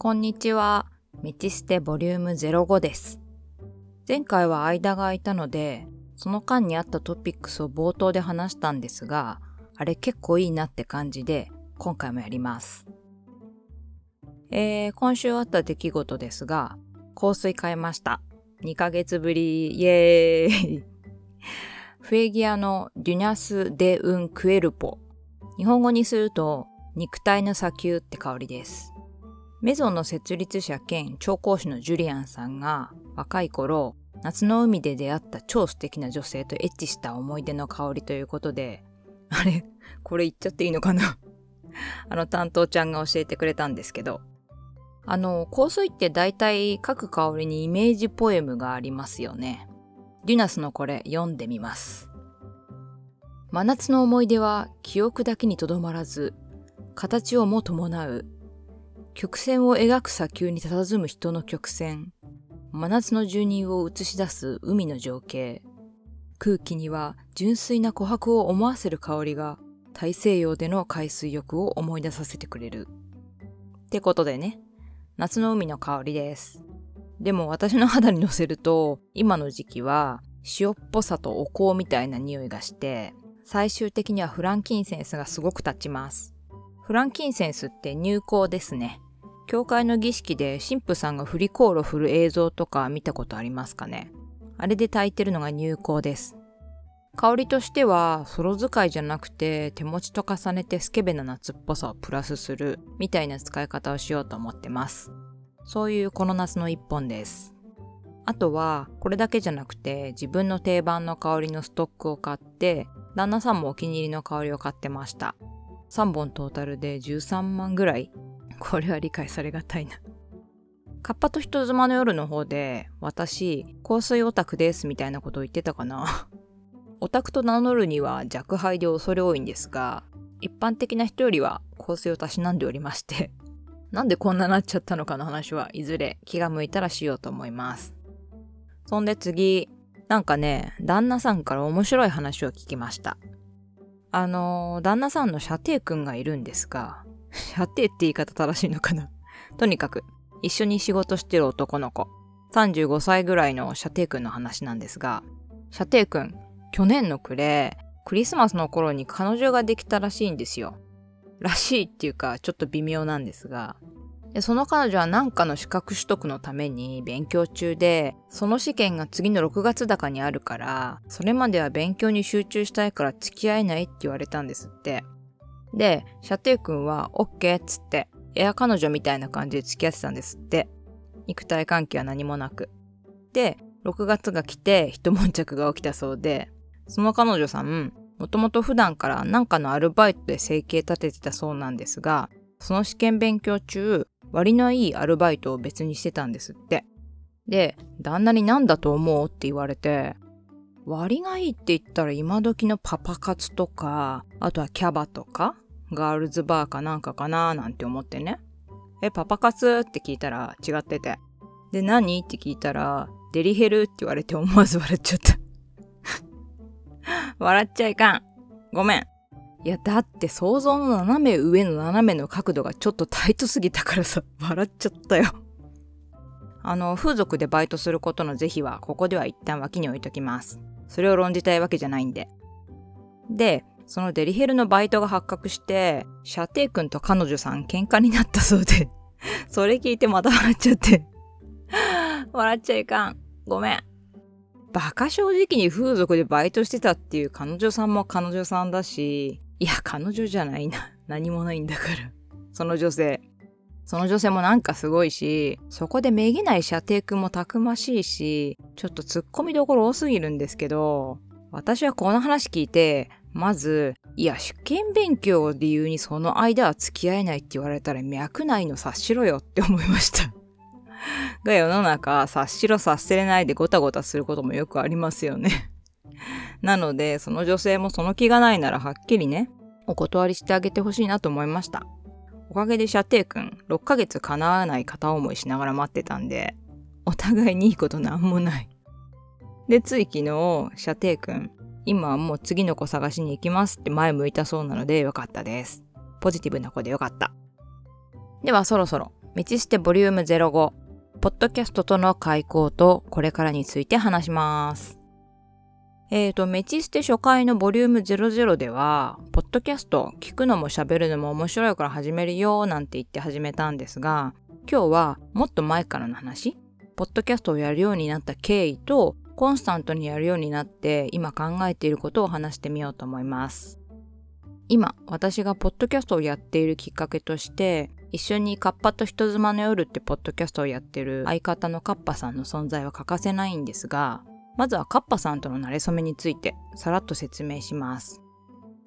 こんにちは。道捨てボリューム05です。前回は間が空いたので、その間にあったトピックスを冒頭で話したんですが、あれ結構いいなって感じで、今回もやります。えー、今週あった出来事ですが、香水買いました。2ヶ月ぶり、イエーイフェギアのデュニャス・デ・ウン・クエルポ。日本語にすると、肉体の砂丘って香りです。メゾンの設立者兼調香師のジュリアンさんが若い頃夏の海で出会った超素敵な女性とエッチした思い出の香りということであれ？これ言っちゃっていいのかな？あの担当ちゃんが教えてくれたんですけど。あの香水って大体各香りにイメージポエムがありますよね。デュナスのこれ読んでみます。真夏の思い出は記憶だけにとどまらず形をも伴う曲線を描く砂丘に佇む人の曲線。真夏の住人を映し出す海の情景。空気には純粋な琥珀を思わせる香りが大西洋での海水浴を思い出させてくれる。ってことでね、夏の海の香りです。でも私の肌に乗せると、今の時期は塩っぽさとお香みたいな匂いがして、最終的にはフランキンセンスがすごく立ちます。フランキンセンスって入香ですね。教会の儀式で神父さんが振り香炉振る映像とか見たことありますかね？あれで炊いてるのが入香です。香りとしては、ソロ使いじゃなくて手持ちと重ねてスケベな夏っぽさをプラスするみたいな使い方をしようと思ってます。そういうこの夏の一本です。あとは、これだけじゃなくて自分の定番の香りのストックを買って、旦那さんもお気に入りの香りを買ってました。3本トータルで13万ぐらいこれは理解されがたいな。カッパと人妻の夜の方で、私、香水オタクですみたいなことを言ってたかな。オタクと名乗るには弱敗で恐れ多いんですが、一般的な人よりは香水をたしなんでおりまして、なんでこんななっちゃったのかの話はいずれ気が向いたらしようと思います。そんで次、なんかね、旦那さんから面白い話を聞きました。あの、旦那さんの射程くんがいるんですが、射程って言い方正しいのかな とにかく、一緒に仕事してる男の子。35歳ぐらいの射程くんの話なんですが、射程くん、去年の暮れ、クリスマスの頃に彼女ができたらしいんですよ。らしいっていうか、ちょっと微妙なんですが。でその彼女は何かの資格取得のために勉強中で、その試験が次の6月高にあるから、それまでは勉強に集中したいから付き合えないって言われたんですって。で、射程くんは OK っつって、エア彼女みたいな感じで付き合ってたんですって。肉体関係は何もなく。で、6月が来て一悶着が起きたそうで、その彼女さん、もともと普段から何かのアルバイトで生計立ててたそうなんですが、その試験勉強中、割のいいアルバイトを別にしてたんですって。で、旦那に何だと思うって言われて、割がいいって言ったら今時のパパ活とか、あとはキャバとか、ガールズバーかなんかかななんて思ってね。え、パパ活って聞いたら違ってて。で、何って聞いたら、デリヘルって言われて思わず笑っちゃった。笑っちゃいかん。ごめん。いや、だって想像の斜め上の斜めの角度がちょっとタイトすぎたからさ、笑っちゃったよ。あの、風俗でバイトすることの是非は、ここでは一旦脇に置いときます。それを論じたいわけじゃないんで。で、そのデリヘルのバイトが発覚して、射程くんと彼女さん喧嘩になったそうで、それ聞いてまた笑っちゃって。笑っちゃいかん。ごめん。バカ正直に風俗でバイトしてたっていう彼女さんも彼女さんだし、いや、彼女じゃないな。何もないんだから。その女性。その女性もなんかすごいし、そこでめげない射程くんもたくましいし、ちょっと突っ込みどころ多すぎるんですけど、私はこの話聞いて、まず、いや、試験勉強を理由にその間は付き合えないって言われたら脈ないの察しろよって思いました。が世の中、察しろ察せれないでごたごたすることもよくありますよね。なので、その女性もその気がないならはっきりね、お断りしてあげてほしいなと思いました。おかげで射程くん、6ヶ月叶わない片思いしながら待ってたんで、お互いにいいことなんもない。で、つい昨日、射程くん、今はもう次の子探しに行きますって前向いたそうなのでよかったです。ポジティブな子でよかった。ではそろそろメチステボリューム05ポッドキャストとの開講とこれからについて話しますえーと、メチステ初回のボリューム00では、ポッドキャスト聞くのも喋るのも面白いから始めるよなんて言って始めたんですが、今日はもっと前からの話ポッドキャストをやるようになった経緯と、コンスタントにやるようになって今考えていることを話してみようと思います。今、私がポッドキャストをやっているきっかけとして、一緒にカッパと人妻の夜ってポッドキャストをやってる相方のカッパさんの存在は欠かせないんですが、まずはカッパさんとの馴れ初めについてさらっと説明します。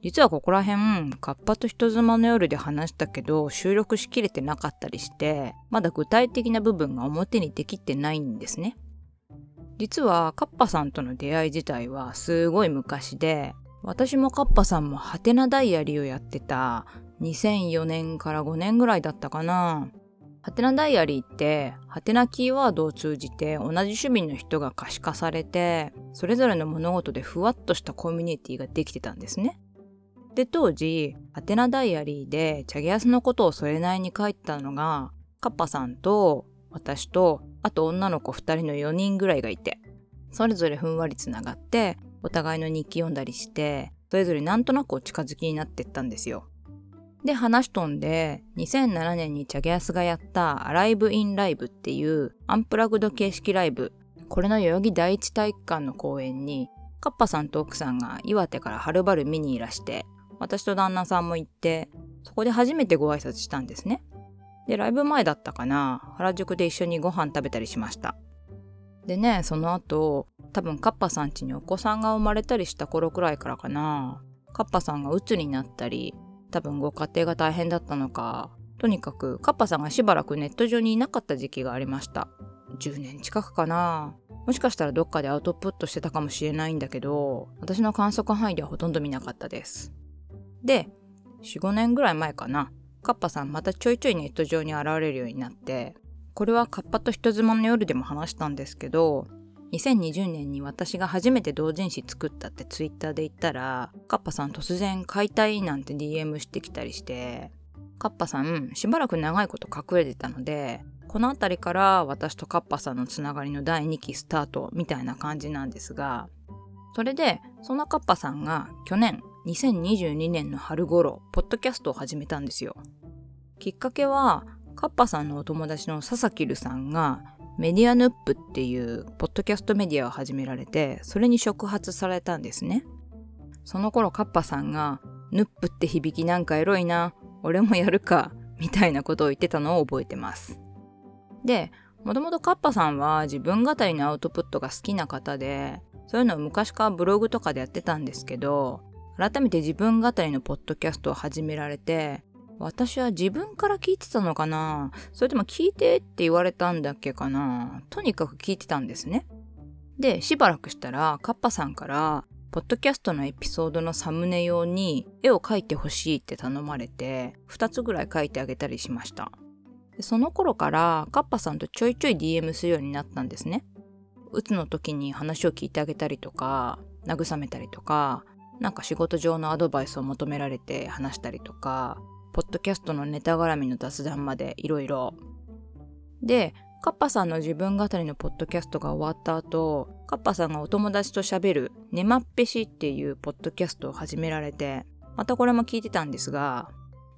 実はここら辺、カッパと人妻の夜で話したけど、収録しきれてなかったりして、まだ具体的な部分が表にできてないんですね。実は、カッパさんとの出会い自体はすごい昔で、私もカッパさんもハテナダイアリーをやってた2004年から5年ぐらいだったかな。ハテナダイアリーって、ハテナキーワードを通じて同じ趣味の人が可視化されて、それぞれの物事でふわっとしたコミュニティができてたんですね。で、当時、アテナダイアリーでチャゲアスのことをそれなりに書いてたのが、カッパさんと私と、あと女の子2人の4人ぐらいがいて、それぞれふんわりつながって、お互いの日記読んだりして、それぞれなんとなくお近づきになってったんですよ。で、話し飛んで、2007年にチャゲアスがやったアライブインライブっていうアンプラグド形式ライブ、これの代々木第一体育館の公演に、カッパさんと奥さんが岩手からはるばる見にいらして、私と旦那さんも行って、そこで初めてご挨拶したんですね。で、ライブ前だったかな、原宿で一緒にご飯食べたりしました。でね、その後、多分カッパさん家にお子さんが生まれたりした頃くらいからかな、カッパさんが鬱になったり、多分ご家庭が大変だったのか、とにかくカッパさんがしばらくネット上にいなかった時期がありました。10年近くかな。もしかしたらどっかでアウトプットしてたかもしれないんだけど、私の観測範囲ではほとんど見なかったです。で、4、5年ぐらい前かな、カッパさんまたちょいちょいネット上に現れるようになって、これはカッパと人妻の夜でも話したんですけど、2020年に私が初めて同人誌作ったってツイッターで言ったら、カッパさん突然買いたいなんて DM してきたりして、カッパさんしばらく長いこと隠れてたので、この辺りから私とカッパさんのつながりの第2期スタートみたいな感じなんですが、それで、そのカッパさんが去年2022年の春頃、ポッドキャストを始めたんですよ。きっかけは、カッパさんのお友達の佐々木るさんが、メディアヌップっていうポッドキャストメディアを始められて、それに触発されたんですね。その頃カッパさんが、ヌップって響きなんかエロいな、俺もやるか、みたいなことを言ってたのを覚えてます。で、もともとカッパさんは自分語りのアウトプットが好きな方で、そういうのを昔からブログとかでやってたんですけど、改めて自分語りのポッドキャストを始められて、私は自分から聞いてたのかな？それとも聞いてって言われたんだっけかな？とにかく聞いてたんですね。で、しばらくしたら、カッパさんから、ポッドキャストのエピソードのサムネ用に絵を描いてほしいって頼まれて、2つぐらい描いてあげたりしました。その頃から、カッパさんとちょいちょい DM するようになったんですね。うつの時に話を聞いてあげたりとか、慰めたりとか、なんか仕事上のアドバイスを求められて話したりとか、ポッドキャストのネタ絡みの雑談までいろいろ。で、カッパさんの自分語りのポッドキャストが終わった後、カッパさんがお友達と喋るネマッペシっていうポッドキャストを始められて、またこれも聞いてたんですが、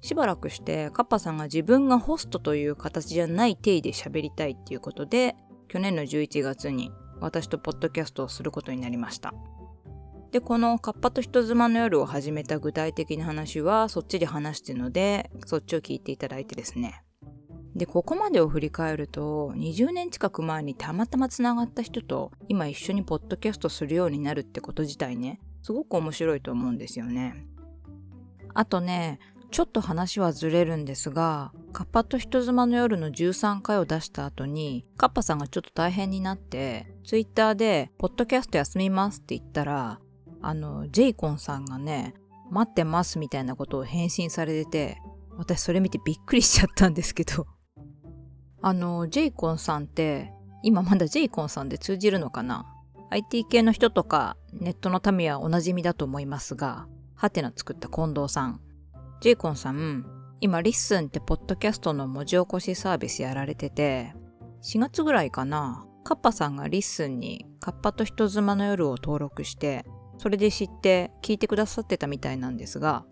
しばらくしてカッパさんが自分がホストという形じゃない体で喋りたいっていうことで、去年の11月に私とポッドキャストをすることになりました。で、このカッパと人妻の夜を始めた具体的な話はそっちで話してるので、そっちを聞いていただいてですね。で、ここまでを振り返ると、20年近く前にたまたま繋がった人と今一緒にポッドキャストするようになるってこと自体ね、すごく面白いと思うんですよね。あとね、ちょっと話はずれるんですが、カッパと人妻の夜の13回を出した後に、カッパさんがちょっと大変になって、ツイッターで、ポッドキャスト休みますって言ったら、あの、ジェイコンさんがね、待ってますみたいなことを返信されてて、私それ見てびっくりしちゃったんですけど。あの、ジェイコンさんって、今まだジェイコンさんで通じるのかな ?IT 系の人とかネットの民はおなじみだと思いますが、ハテナ作った近藤さん。ジェイコンさん、今、リッスンってポッドキャストの文字起こしサービスやられてて、4月ぐらいかな、カッパさんがリッスンにカッパと人妻の夜を登録して、それで知って聞いてくださってたみたいなんですが、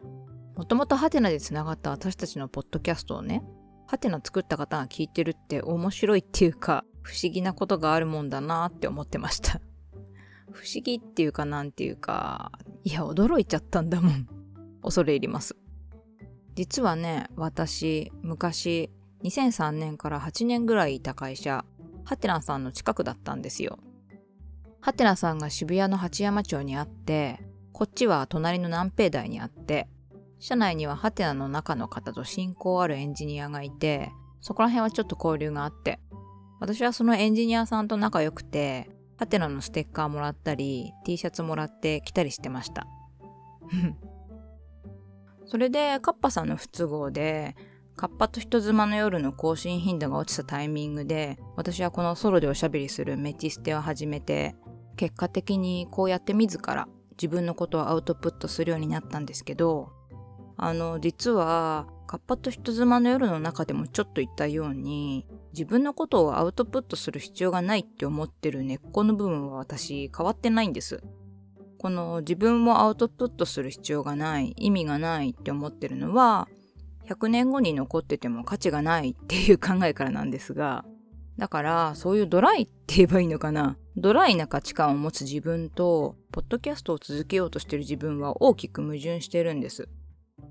もともとハテナで繋がった私たちのポッドキャストをね、ハテナ作った方が聞いてるって面白いっていうか、不思議なことがあるもんだなって思ってました。不思議っていうかなんていうか、いや、驚いちゃったんだもん。恐れ入ります。実はね、私、昔、2003年から8年ぐらいいた会社、ハテナさんの近くだったんですよ。ハテナさんが渋谷の八山町にあって、こっちは隣の南平台にあって、社内にはハテナの中の方と親交あるエンジニアがいて、そこら辺はちょっと交流があって、私はそのエンジニアさんと仲良くて、ハテナのステッカーもらったり、T シャツもらって来たりしてました。それでカッパさんの不都合でカッパと人妻の夜の更新頻度が落ちたタイミングで私はこのソロでおしゃべりするメチステを始めて結果的にこうやって自ら自分のことをアウトプットするようになったんですけどあの実はカッパと人妻の夜の中でもちょっと言ったように自分のことをアウトプットする必要がないって思ってる根っこの部分は私変わってないんです。この自分もアウトプットする必要がない、意味がないって思ってるのは、100年後に残ってても価値がないっていう考えからなんですが、だからそういうドライって言えばいいのかな？ドライな価値観を持つ自分と、ポッドキャストを続けようとしてる自分は大きく矛盾してるんです。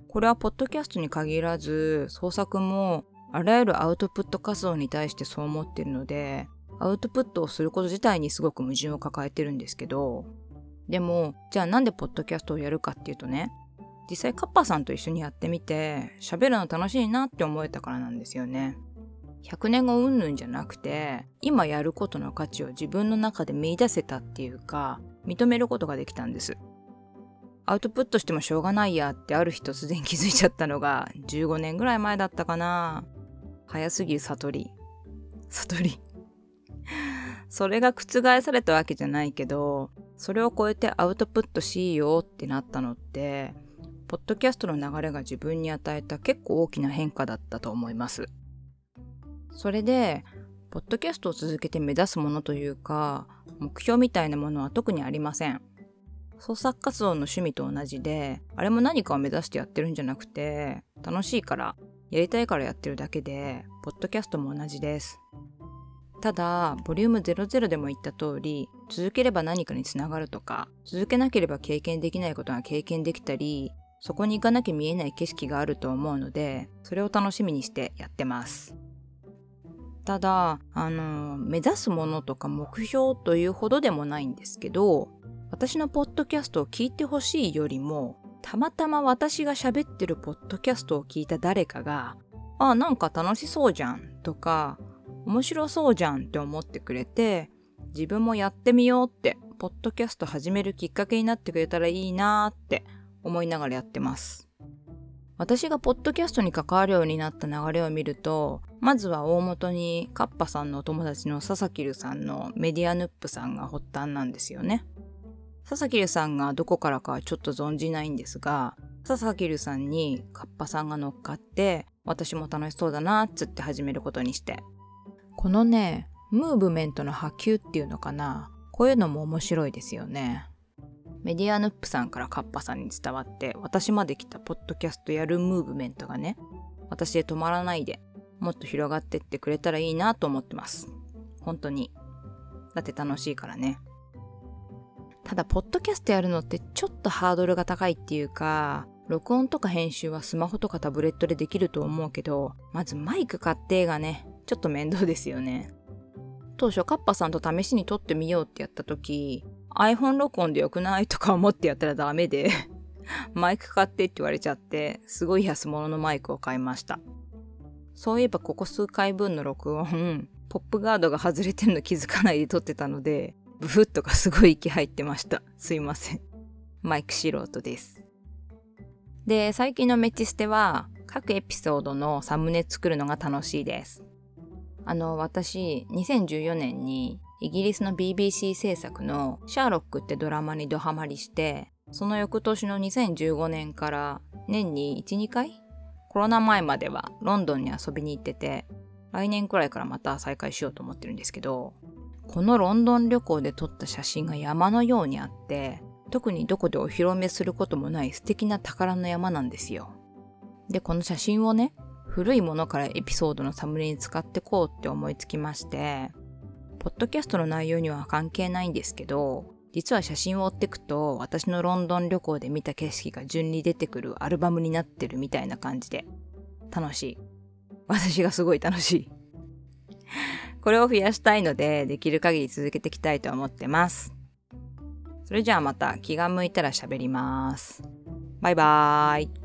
これはポッドキャストに限らず、創作もあらゆるアウトプット活動に対してそう思ってるので、アウトプットをすること自体にすごく矛盾を抱えてるんですけど、でも、じゃあなんでポッドキャストをやるかっていうとね、実際カッパさんと一緒にやってみて、喋るの楽しいなって思えたからなんですよね。100年後うんぬんじゃなくて、今やることの価値を自分の中で見出せたっていうか、認めることができたんです。アウトプットしてもしょうがないやってある日突然気づいちゃったのが15年ぐらい前だったかな。早すぎる悟り。悟り。それが覆されたわけじゃないけど、それを超えてアウトプットしようってなったのって、ポッドキャストの流れが自分に与えた結構大きな変化だったと思います。それで、ポッドキャストを続けて目指すものというか、目標みたいなものは特にありません。創作活動の趣味と同じで、あれも何かを目指してやってるんじゃなくて、楽しいから、やりたいからやってるだけで、ポッドキャストも同じです。ただ、ボリューム00でも言った通り、続ければ何かにつながるとか、続けなければ経験できないことが経験できたり、そこに行かなきゃ見えない景色があると思うので、それを楽しみにしてやってます。ただ、あの、目指すものとか目標というほどでもないんですけど、私のポッドキャストを聞いてほしいよりも、たまたま私が喋ってるポッドキャストを聞いた誰かが、あ、なんか楽しそうじゃんとか、面白そうじゃんって思ってくれて、自分もやってみようって、ポッドキャスト始めるきっかけになってくれたらいいなーって思いながらやってます。私がポッドキャストに関わるようになった流れを見ると、まずは大元にカッパさんのお友達の佐々木留さんのメディアヌップさんが発端なんですよね。佐々木留さんがどこからかはちょっと存じないんですが、佐々木留さんにカッパさんが乗っかって、私も楽しそうだなっつって始めることにして、このね、ムーブメントの波及っていうのかな。こういうのも面白いですよね。メディアヌップさんからカッパさんに伝わって、私まで来たポッドキャストやるムーブメントがね、私で止まらないで、もっと広がってってくれたらいいなと思ってます。本当に。だって楽しいからね。ただ、ポッドキャストやるのってちょっとハードルが高いっていうか、録音とか編集はスマホとかタブレットでできると思うけど、まずマイク買ってがね、ちょっと面倒ですよね。当初カッパさんと試しに撮ってみようってやった時、iPhone 録音でよくないとか思ってやったらダメで マイク買ってって言われちゃって、すごい安物のマイクを買いました。そういえばここ数回分の録音、ポップガードが外れてるの気づかないで撮ってたので、ブフッとかすごい息入ってました。すいません。マイク素人です。で、最近のメチステは、各エピソードのサムネ作るのが楽しいです。あの、私、2014年にイギリスの BBC 制作のシャーロックってドラマにドハマりして、その翌年の2015年から年に1、2回コロナ前まではロンドンに遊びに行ってて、来年くらいからまた再開しようと思ってるんですけど、このロンドン旅行で撮った写真が山のようにあって、特にどこでお披露目することもない素敵な宝の山なんですよ。で、この写真をね、古いものからエピソードのサムネに使ってこうって思いつきまして、ポッドキャストの内容には関係ないんですけど、実は写真を追ってくと、私のロンドン旅行で見た景色が順に出てくるアルバムになってるみたいな感じで、楽しい。私がすごい楽しい。これを増やしたいので、できる限り続けていきたいと思ってます。それじゃあまた気が向いたら喋ります。バイバーイ。